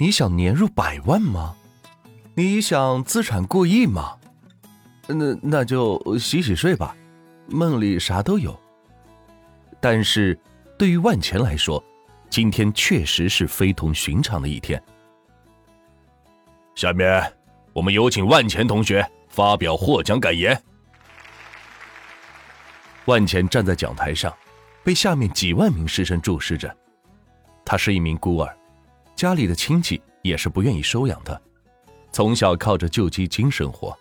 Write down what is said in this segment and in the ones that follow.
你想年入百万吗？你想资产过亿吗？那那就洗洗睡吧，梦里啥都有。但是，对于万钱来说，今天确实是非同寻常的一天。下面，我们有请万钱同学发表获奖感言。万钱站在讲台上，被下面几万名师生注视着。他是一名孤儿，家里的亲戚也是不愿意收养他，从小靠着救济金生活。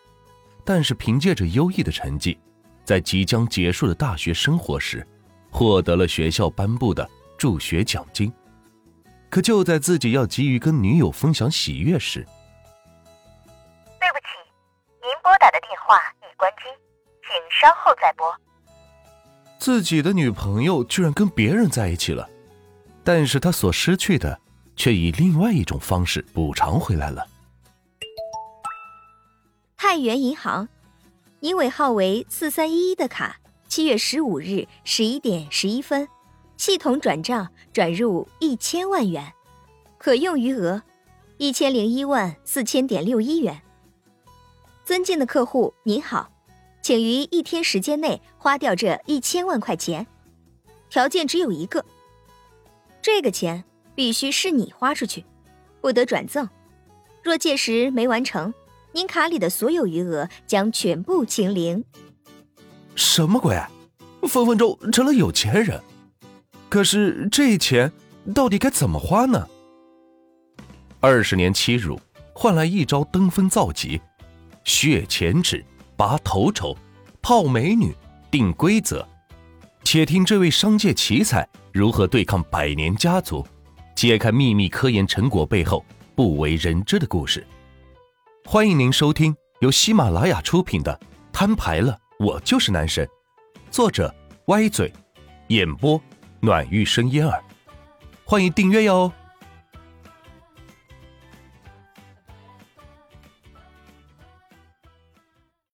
但是凭借着优异的成绩，在即将结束的大学生活时，获得了学校颁布的助学奖金。可就在自己要急于跟女友分享喜悦时，对不起，您拨打的电话已关机，请稍后再拨。自己的女朋友居然跟别人在一起了，但是他所失去的，却以另外一种方式补偿回来了。太原银行，您尾号为四三一一的卡，七月十五日十一点十一分，系统转账转入一千万元，可用余额一千零一万四千点六一元。尊敬的客户您好，请于一天时间内花掉这一千万块钱，条件只有一个，这个钱必须是你花出去，不得转赠。若届时没完成，您卡里的所有余额将全部清零。什么鬼？分分钟成了有钱人，可是这钱到底该怎么花呢？二十年欺辱换来一招登峰造极。血钱纸、拔头筹、泡美女、定规则，且听这位商界奇才如何对抗百年家族，揭开秘密科研成果背后不为人知的故事。欢迎您收听由喜马拉雅出品的《摊牌了，我就是男神》，作者歪嘴，演播暖玉生烟儿。欢迎订阅哟。